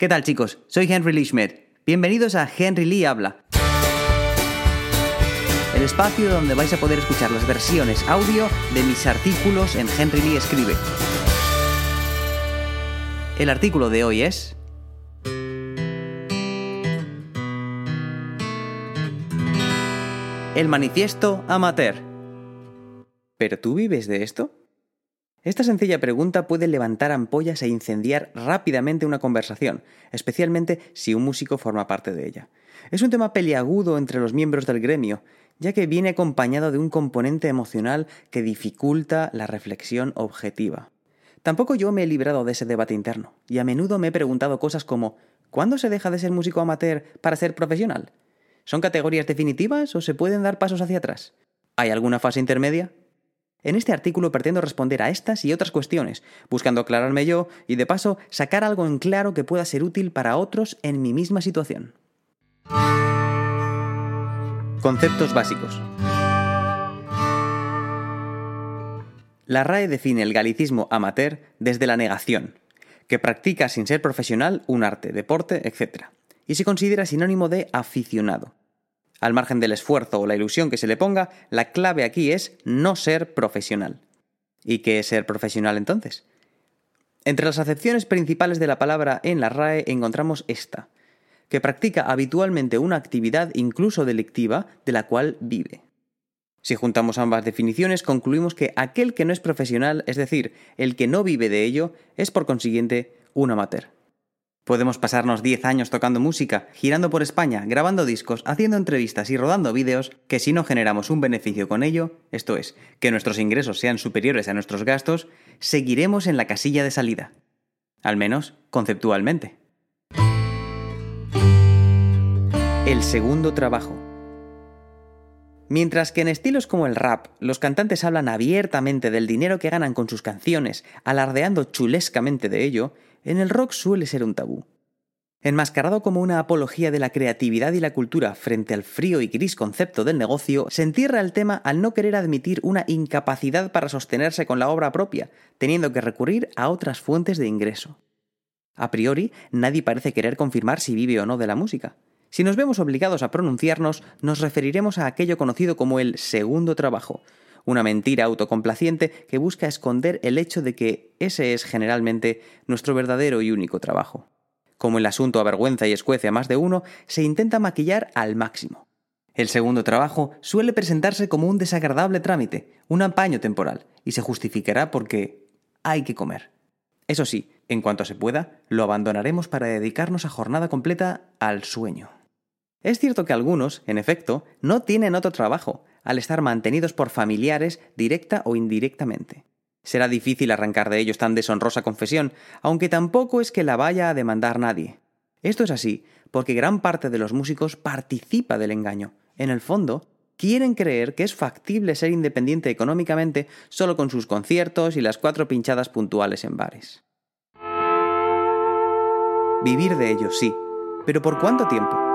¿Qué tal chicos? Soy Henry Lee Schmidt. Bienvenidos a Henry Lee Habla. El espacio donde vais a poder escuchar las versiones audio de mis artículos en Henry Lee Escribe. El artículo de hoy es... El manifiesto amateur. ¿Pero tú vives de esto? Esta sencilla pregunta puede levantar ampollas e incendiar rápidamente una conversación, especialmente si un músico forma parte de ella. Es un tema peliagudo entre los miembros del gremio, ya que viene acompañado de un componente emocional que dificulta la reflexión objetiva. Tampoco yo me he librado de ese debate interno, y a menudo me he preguntado cosas como ¿cuándo se deja de ser músico amateur para ser profesional? ¿Son categorías definitivas o se pueden dar pasos hacia atrás? ¿Hay alguna fase intermedia? En este artículo pretendo responder a estas y otras cuestiones, buscando aclararme yo y de paso sacar algo en claro que pueda ser útil para otros en mi misma situación. Conceptos básicos. La RAE define el galicismo amateur desde la negación, que practica sin ser profesional un arte, deporte, etc., y se considera sinónimo de aficionado. Al margen del esfuerzo o la ilusión que se le ponga, la clave aquí es no ser profesional. ¿Y qué es ser profesional entonces? Entre las acepciones principales de la palabra en la RAE encontramos esta, que practica habitualmente una actividad incluso delictiva de la cual vive. Si juntamos ambas definiciones, concluimos que aquel que no es profesional, es decir, el que no vive de ello, es por consiguiente un amateur. Podemos pasarnos 10 años tocando música, girando por España, grabando discos, haciendo entrevistas y rodando vídeos, que si no generamos un beneficio con ello, esto es, que nuestros ingresos sean superiores a nuestros gastos, seguiremos en la casilla de salida. Al menos conceptualmente. El segundo trabajo. Mientras que en estilos como el rap, los cantantes hablan abiertamente del dinero que ganan con sus canciones, alardeando chulescamente de ello, en el rock suele ser un tabú. Enmascarado como una apología de la creatividad y la cultura frente al frío y gris concepto del negocio, se entierra el tema al no querer admitir una incapacidad para sostenerse con la obra propia, teniendo que recurrir a otras fuentes de ingreso. A priori, nadie parece querer confirmar si vive o no de la música. Si nos vemos obligados a pronunciarnos, nos referiremos a aquello conocido como el segundo trabajo, una mentira autocomplaciente que busca esconder el hecho de que ese es generalmente nuestro verdadero y único trabajo. Como el asunto avergüenza y escuece a más de uno, se intenta maquillar al máximo. El segundo trabajo suele presentarse como un desagradable trámite, un apaño temporal, y se justificará porque hay que comer. Eso sí, en cuanto se pueda, lo abandonaremos para dedicarnos a jornada completa al sueño. Es cierto que algunos, en efecto, no tienen otro trabajo, al estar mantenidos por familiares directa o indirectamente. Será difícil arrancar de ellos tan deshonrosa confesión, aunque tampoco es que la vaya a demandar nadie. Esto es así porque gran parte de los músicos participa del engaño. En el fondo, quieren creer que es factible ser independiente económicamente solo con sus conciertos y las cuatro pinchadas puntuales en bares. Vivir de ello, sí, pero ¿por cuánto tiempo?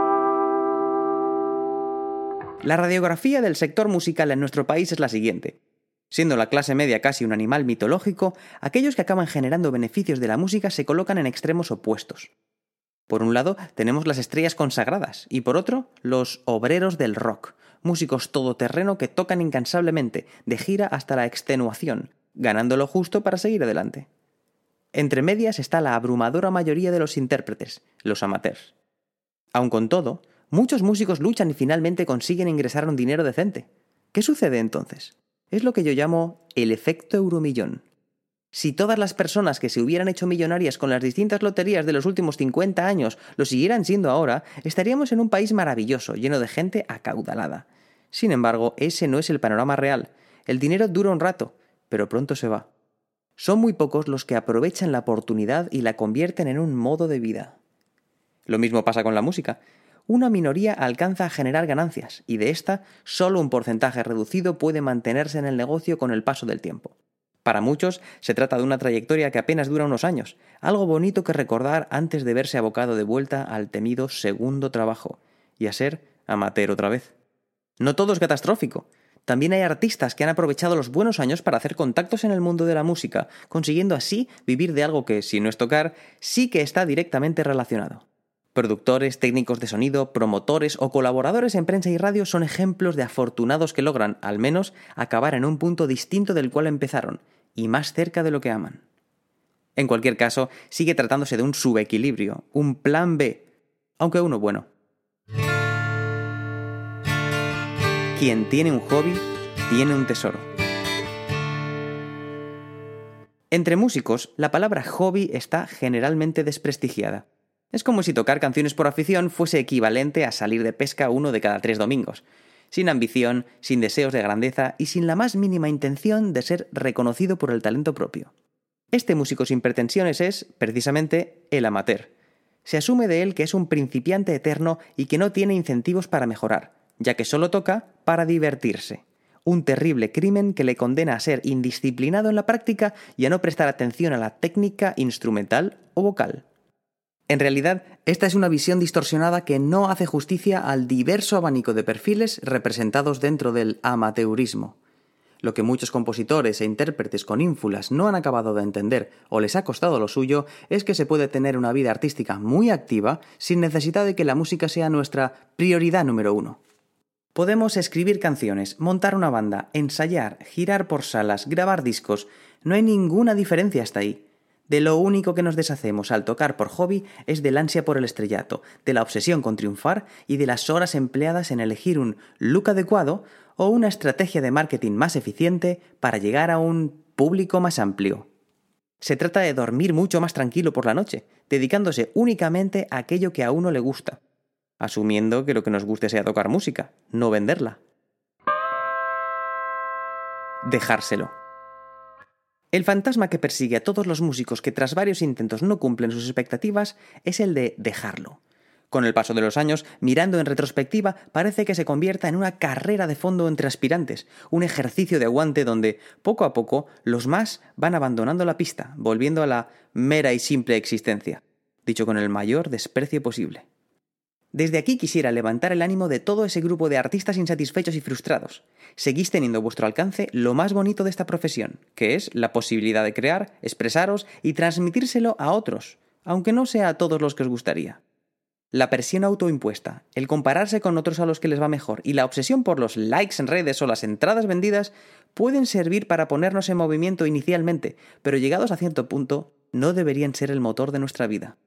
La radiografía del sector musical en nuestro país es la siguiente. Siendo la clase media casi un animal mitológico, aquellos que acaban generando beneficios de la música se colocan en extremos opuestos. Por un lado, tenemos las estrellas consagradas y por otro, los obreros del rock, músicos todoterreno que tocan incansablemente, de gira hasta la extenuación, ganando lo justo para seguir adelante. Entre medias está la abrumadora mayoría de los intérpretes, los amateurs. Aun con todo, Muchos músicos luchan y finalmente consiguen ingresar un dinero decente. ¿Qué sucede entonces? Es lo que yo llamo el efecto euromillón. Si todas las personas que se hubieran hecho millonarias con las distintas loterías de los últimos 50 años lo siguieran siendo ahora, estaríamos en un país maravilloso, lleno de gente acaudalada. Sin embargo, ese no es el panorama real. El dinero dura un rato, pero pronto se va. Son muy pocos los que aprovechan la oportunidad y la convierten en un modo de vida. Lo mismo pasa con la música una minoría alcanza a generar ganancias y de esta solo un porcentaje reducido puede mantenerse en el negocio con el paso del tiempo. Para muchos se trata de una trayectoria que apenas dura unos años, algo bonito que recordar antes de verse abocado de vuelta al temido segundo trabajo y a ser amateur otra vez. No todo es catastrófico. También hay artistas que han aprovechado los buenos años para hacer contactos en el mundo de la música, consiguiendo así vivir de algo que, si no es tocar, sí que está directamente relacionado. Productores, técnicos de sonido, promotores o colaboradores en prensa y radio son ejemplos de afortunados que logran, al menos, acabar en un punto distinto del cual empezaron, y más cerca de lo que aman. En cualquier caso, sigue tratándose de un subequilibrio, un plan B, aunque uno bueno. Quien tiene un hobby, tiene un tesoro. Entre músicos, la palabra hobby está generalmente desprestigiada. Es como si tocar canciones por afición fuese equivalente a salir de pesca uno de cada tres domingos, sin ambición, sin deseos de grandeza y sin la más mínima intención de ser reconocido por el talento propio. Este músico sin pretensiones es, precisamente, el amateur. Se asume de él que es un principiante eterno y que no tiene incentivos para mejorar, ya que solo toca para divertirse. Un terrible crimen que le condena a ser indisciplinado en la práctica y a no prestar atención a la técnica instrumental o vocal. En realidad, esta es una visión distorsionada que no hace justicia al diverso abanico de perfiles representados dentro del amateurismo. Lo que muchos compositores e intérpretes con ínfulas no han acabado de entender o les ha costado lo suyo es que se puede tener una vida artística muy activa sin necesidad de que la música sea nuestra prioridad número uno. Podemos escribir canciones, montar una banda, ensayar, girar por salas, grabar discos. No hay ninguna diferencia hasta ahí. De lo único que nos deshacemos al tocar por hobby es del ansia por el estrellato, de la obsesión con triunfar y de las horas empleadas en elegir un look adecuado o una estrategia de marketing más eficiente para llegar a un público más amplio. Se trata de dormir mucho más tranquilo por la noche, dedicándose únicamente a aquello que a uno le gusta, asumiendo que lo que nos guste sea tocar música, no venderla. Dejárselo. El fantasma que persigue a todos los músicos que tras varios intentos no cumplen sus expectativas es el de dejarlo. Con el paso de los años, mirando en retrospectiva, parece que se convierta en una carrera de fondo entre aspirantes, un ejercicio de aguante donde, poco a poco, los más van abandonando la pista, volviendo a la mera y simple existencia, dicho con el mayor desprecio posible. Desde aquí quisiera levantar el ánimo de todo ese grupo de artistas insatisfechos y frustrados. Seguís teniendo a vuestro alcance lo más bonito de esta profesión, que es la posibilidad de crear, expresaros y transmitírselo a otros, aunque no sea a todos los que os gustaría. La presión autoimpuesta, el compararse con otros a los que les va mejor y la obsesión por los likes en redes o las entradas vendidas pueden servir para ponernos en movimiento inicialmente, pero llegados a cierto punto no deberían ser el motor de nuestra vida.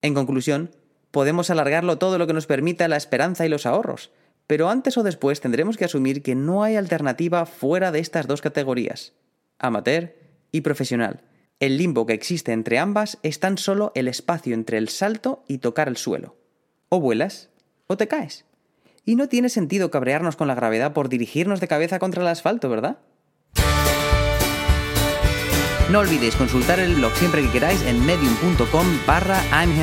En conclusión, podemos alargarlo todo lo que nos permita la esperanza y los ahorros, pero antes o después tendremos que asumir que no hay alternativa fuera de estas dos categorías, amateur y profesional. El limbo que existe entre ambas es tan solo el espacio entre el salto y tocar el suelo. O vuelas o te caes. Y no tiene sentido cabrearnos con la gravedad por dirigirnos de cabeza contra el asfalto, ¿verdad? No olvidéis consultar el blog siempre que queráis en medium.com barra I'm.